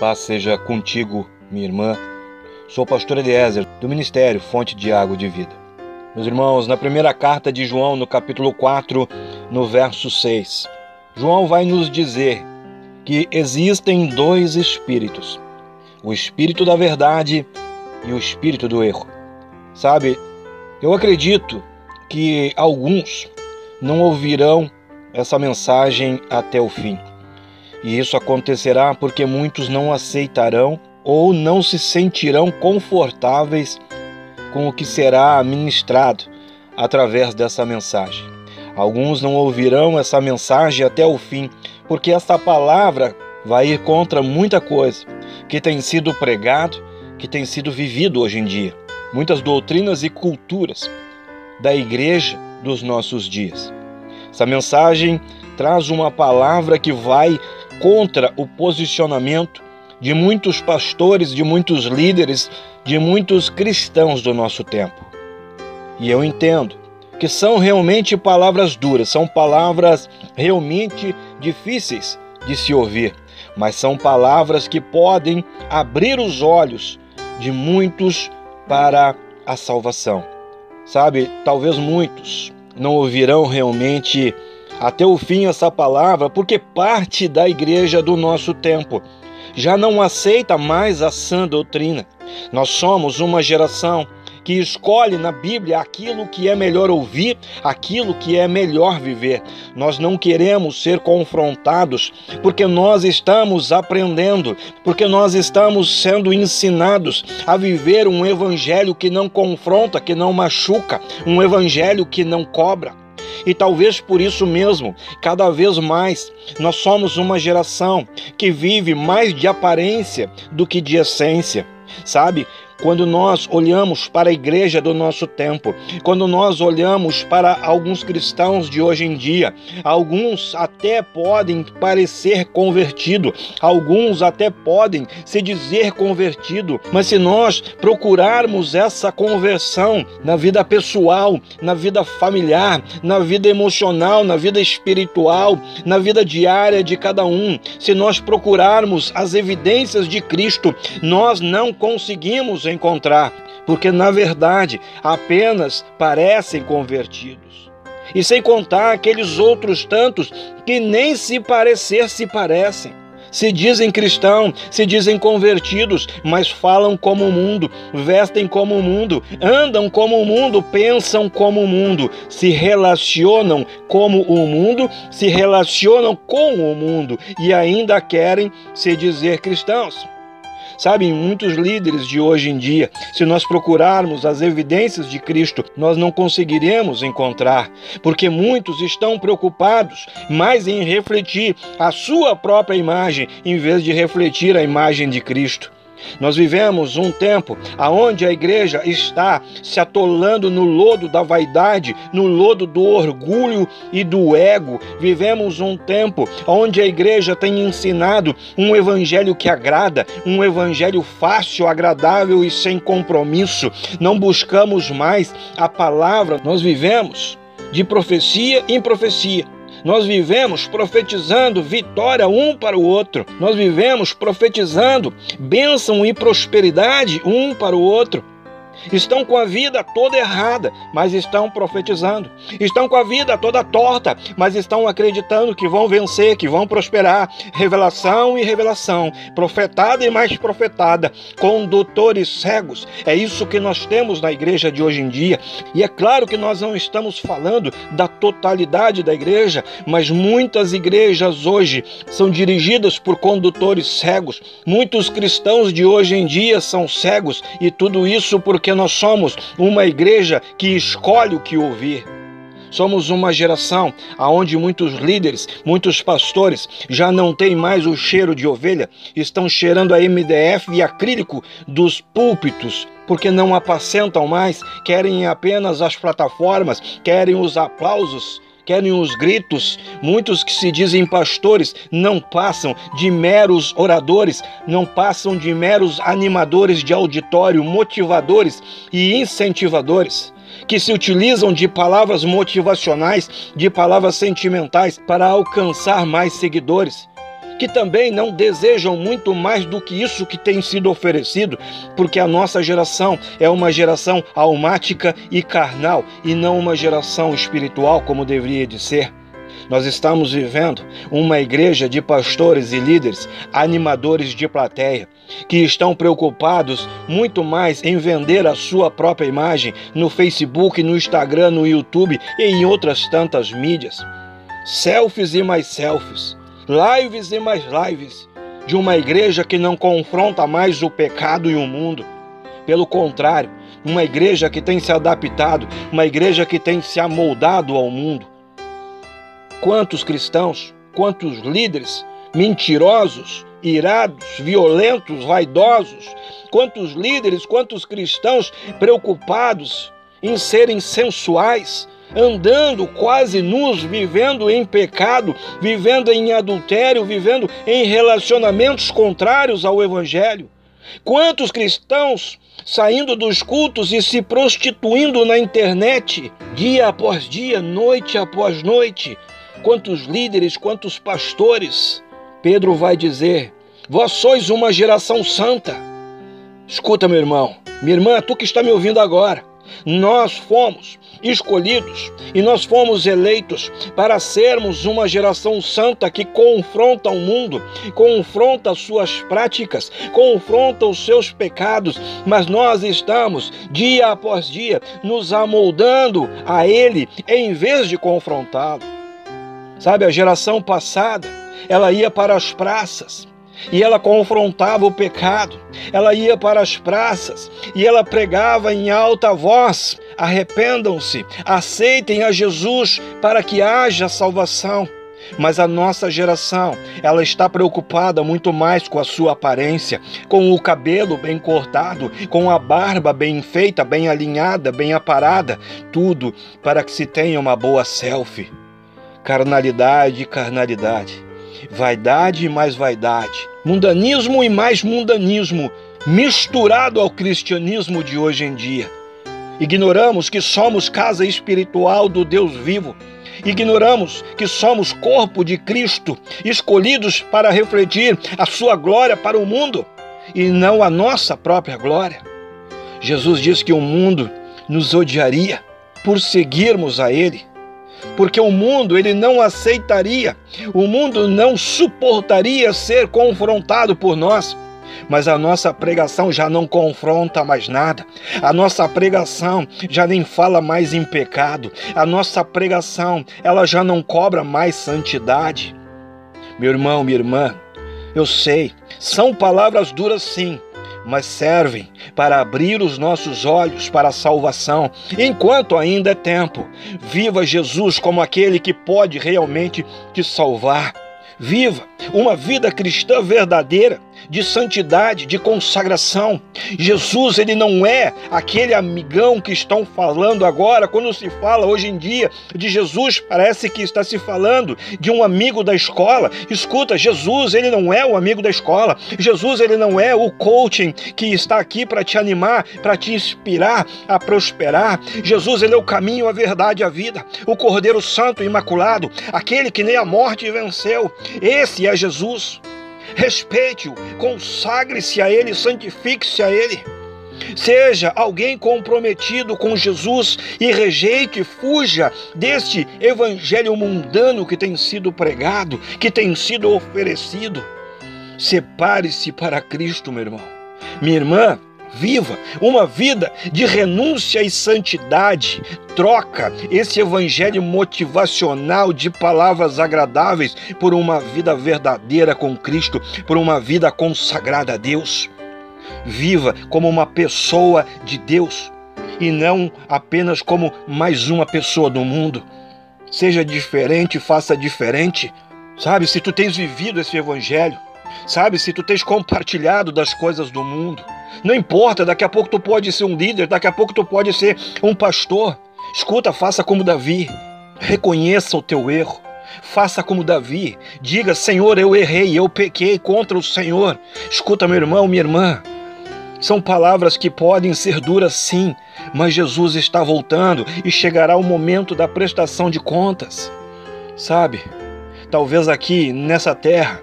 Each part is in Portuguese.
Paz seja contigo, minha irmã. Sou pastor Eliezer, do Ministério Fonte de Água de Vida. Meus irmãos, na primeira carta de João, no capítulo 4, no verso 6, João vai nos dizer que existem dois espíritos: o espírito da verdade e o espírito do erro. Sabe, eu acredito que alguns não ouvirão essa mensagem até o fim. E isso acontecerá porque muitos não aceitarão ou não se sentirão confortáveis com o que será ministrado através dessa mensagem. Alguns não ouvirão essa mensagem até o fim, porque essa palavra vai ir contra muita coisa que tem sido pregado, que tem sido vivido hoje em dia. Muitas doutrinas e culturas da igreja dos nossos dias. Essa mensagem traz uma palavra que vai contra o posicionamento de muitos pastores, de muitos líderes, de muitos cristãos do nosso tempo. E eu entendo que são realmente palavras duras, são palavras realmente difíceis de se ouvir, mas são palavras que podem abrir os olhos de muitos para a salvação. Sabe, talvez muitos não ouvirão realmente até o fim essa palavra, porque parte da igreja do nosso tempo já não aceita mais a sã doutrina. Nós somos uma geração que escolhe na Bíblia aquilo que é melhor ouvir, aquilo que é melhor viver. Nós não queremos ser confrontados porque nós estamos aprendendo, porque nós estamos sendo ensinados a viver um evangelho que não confronta, que não machuca, um evangelho que não cobra. E talvez por isso mesmo, cada vez mais, nós somos uma geração que vive mais de aparência do que de essência. Sabe? Quando nós olhamos para a igreja do nosso tempo, quando nós olhamos para alguns cristãos de hoje em dia, alguns até podem parecer convertido, alguns até podem se dizer convertido, mas se nós procurarmos essa conversão na vida pessoal, na vida familiar, na vida emocional, na vida espiritual, na vida diária de cada um, se nós procurarmos as evidências de Cristo, nós não conseguimos encontrar, porque na verdade apenas parecem convertidos. E sem contar aqueles outros tantos que nem se parecer se parecem. Se dizem cristãos, se dizem convertidos, mas falam como o mundo, vestem como o mundo, andam como o mundo, pensam como o mundo, se relacionam como o mundo, se relacionam com o mundo e ainda querem se dizer cristãos. Sabem, muitos líderes de hoje em dia, se nós procurarmos as evidências de Cristo, nós não conseguiremos encontrar, porque muitos estão preocupados mais em refletir a sua própria imagem em vez de refletir a imagem de Cristo. Nós vivemos um tempo aonde a igreja está se atolando no lodo da vaidade, no lodo do orgulho e do ego. Vivemos um tempo onde a igreja tem ensinado um evangelho que agrada, um evangelho fácil, agradável e sem compromisso. Não buscamos mais a palavra, nós vivemos de profecia em profecia nós vivemos profetizando vitória um para o outro. Nós vivemos profetizando bênção e prosperidade um para o outro. Estão com a vida toda errada, mas estão profetizando. Estão com a vida toda torta, mas estão acreditando que vão vencer, que vão prosperar. Revelação e revelação, profetada e mais profetada, condutores cegos. É isso que nós temos na igreja de hoje em dia. E é claro que nós não estamos falando da totalidade da igreja, mas muitas igrejas hoje são dirigidas por condutores cegos. Muitos cristãos de hoje em dia são cegos e tudo isso porque nós somos uma igreja que escolhe o que ouvir. Somos uma geração aonde muitos líderes, muitos pastores já não têm mais o cheiro de ovelha, estão cheirando a MDF e acrílico dos púlpitos, porque não apacentam mais, querem apenas as plataformas, querem os aplausos querem os gritos. Muitos que se dizem pastores não passam de meros oradores, não passam de meros animadores de auditório, motivadores e incentivadores que se utilizam de palavras motivacionais, de palavras sentimentais para alcançar mais seguidores que também não desejam muito mais do que isso que tem sido oferecido, porque a nossa geração é uma geração almática e carnal e não uma geração espiritual como deveria de ser. Nós estamos vivendo uma igreja de pastores e líderes, animadores de plateia, que estão preocupados muito mais em vender a sua própria imagem no Facebook, no Instagram, no YouTube e em outras tantas mídias. Selfies e mais selfies lives e mais lives de uma igreja que não confronta mais o pecado e o mundo. Pelo contrário, uma igreja que tem se adaptado, uma igreja que tem se amoldado ao mundo. Quantos cristãos, quantos líderes mentirosos, irados, violentos, vaidosos, quantos líderes, quantos cristãos preocupados em serem sensuais, andando quase nus, vivendo em pecado, vivendo em adultério, vivendo em relacionamentos contrários ao Evangelho. Quantos cristãos saindo dos cultos e se prostituindo na internet, dia após dia, noite após noite. Quantos líderes, quantos pastores. Pedro vai dizer: Vós sois uma geração santa. Escuta, meu irmão, minha irmã, tu que está me ouvindo agora. Nós fomos escolhidos e nós fomos eleitos para sermos uma geração santa que confronta o mundo, confronta suas práticas, confronta os seus pecados, mas nós estamos dia após dia nos amoldando a Ele em vez de confrontá-lo. Sabe, a geração passada, ela ia para as praças, e ela confrontava o pecado. Ela ia para as praças e ela pregava em alta voz: arrependam-se, aceitem a Jesus para que haja salvação. Mas a nossa geração, ela está preocupada muito mais com a sua aparência, com o cabelo bem cortado, com a barba bem feita, bem alinhada, bem aparada, tudo para que se tenha uma boa selfie. Carnalidade, carnalidade vaidade e mais vaidade, mundanismo e mais mundanismo, misturado ao cristianismo de hoje em dia. Ignoramos que somos casa espiritual do Deus vivo. Ignoramos que somos corpo de Cristo, escolhidos para refletir a sua glória para o mundo e não a nossa própria glória. Jesus diz que o mundo nos odiaria por seguirmos a Ele porque o mundo ele não aceitaria, o mundo não suportaria ser confrontado por nós. Mas a nossa pregação já não confronta mais nada. A nossa pregação já nem fala mais em pecado. A nossa pregação, ela já não cobra mais santidade. Meu irmão, minha irmã, eu sei, são palavras duras sim, mas servem para abrir os nossos olhos para a salvação, enquanto ainda é tempo. Viva Jesus como aquele que pode realmente te salvar. Viva uma vida cristã verdadeira de santidade, de consagração. Jesus, ele não é aquele amigão que estão falando agora. Quando se fala hoje em dia de Jesus, parece que está se falando de um amigo da escola. Escuta, Jesus, ele não é o amigo da escola. Jesus, ele não é o coaching que está aqui para te animar, para te inspirar a prosperar. Jesus, ele é o caminho, a verdade a vida. O Cordeiro Santo Imaculado, aquele que nem a morte venceu. Esse é Jesus respeite-o, consagre-se a Ele, santifique-se a Ele. Seja alguém comprometido com Jesus e rejeite, fuja deste evangelho mundano que tem sido pregado, que tem sido oferecido. Separe-se para Cristo, meu irmão. Minha irmã, viva uma vida de renúncia e santidade. Troca esse evangelho motivacional de palavras agradáveis por uma vida verdadeira com Cristo, por uma vida consagrada a Deus. Viva como uma pessoa de Deus e não apenas como mais uma pessoa do mundo. seja diferente, faça diferente. Sabe, se tu tens vivido esse evangelho, sabe, se tu tens compartilhado das coisas do mundo, não importa, daqui a pouco tu pode ser um líder, daqui a pouco tu pode ser um pastor. Escuta, faça como Davi. Reconheça o teu erro. Faça como Davi. Diga: Senhor, eu errei, eu pequei contra o Senhor. Escuta, meu irmão, minha irmã. São palavras que podem ser duras, sim, mas Jesus está voltando e chegará o momento da prestação de contas. Sabe? Talvez aqui nessa terra,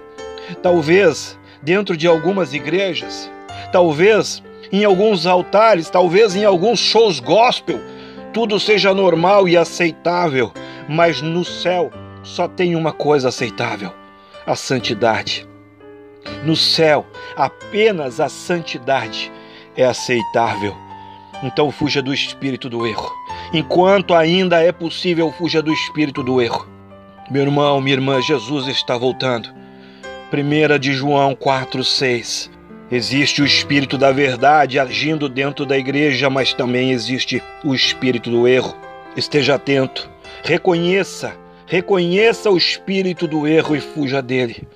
talvez dentro de algumas igrejas, talvez em alguns altares, talvez em alguns shows gospel, tudo seja normal e aceitável, mas no céu só tem uma coisa aceitável: a santidade. No céu, apenas a santidade é aceitável. Então fuja do espírito do erro. Enquanto ainda é possível, fuja do espírito do erro. Meu irmão, minha irmã, Jesus está voltando. 1 de João 4,6. Existe o espírito da verdade agindo dentro da igreja, mas também existe o espírito do erro. Esteja atento, reconheça Reconheça o espírito do erro e fuja dele.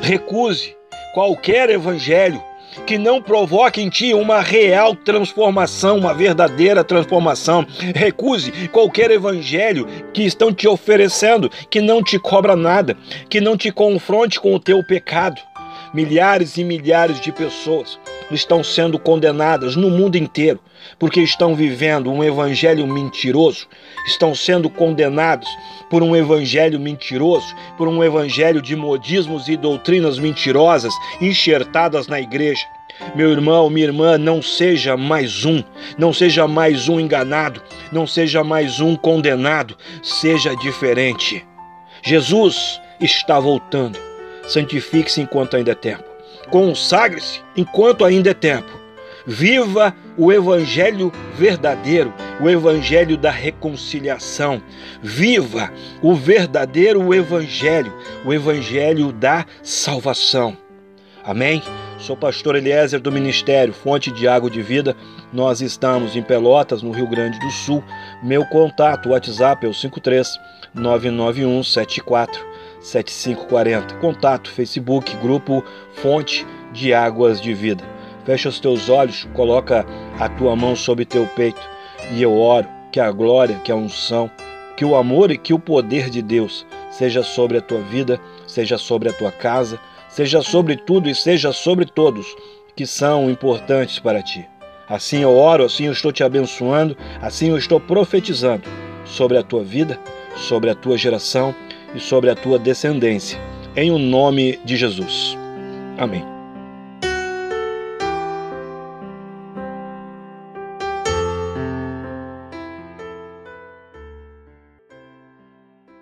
Recuse qualquer evangelho que não provoque em ti uma real transformação, uma verdadeira transformação. Recuse qualquer evangelho que estão te oferecendo, que não te cobra nada, que não te confronte com o teu pecado. Milhares e milhares de pessoas estão sendo condenadas no mundo inteiro porque estão vivendo um evangelho mentiroso, estão sendo condenados por um evangelho mentiroso, por um evangelho de modismos e doutrinas mentirosas enxertadas na igreja. Meu irmão, minha irmã, não seja mais um, não seja mais um enganado, não seja mais um condenado, seja diferente. Jesus está voltando. Santifique-se enquanto ainda é tempo. Consagre-se enquanto ainda é tempo. Viva o evangelho verdadeiro, o evangelho da reconciliação. Viva o verdadeiro evangelho, o evangelho da salvação. Amém? Sou pastor Eliezer do Ministério Fonte de Água de Vida. Nós estamos em Pelotas, no Rio Grande do Sul. Meu contato, WhatsApp é o 53 991 74 7540. Contato Facebook, grupo Fonte de Águas de Vida. Fecha os teus olhos, coloca a tua mão sobre teu peito e eu oro que a glória, que a unção, que o amor e que o poder de Deus seja sobre a tua vida, seja sobre a tua casa, seja sobre tudo e seja sobre todos que são importantes para ti. Assim eu oro, assim eu estou te abençoando, assim eu estou profetizando sobre a tua vida, sobre a tua geração e sobre a tua descendência. Em o nome de Jesus. Amém.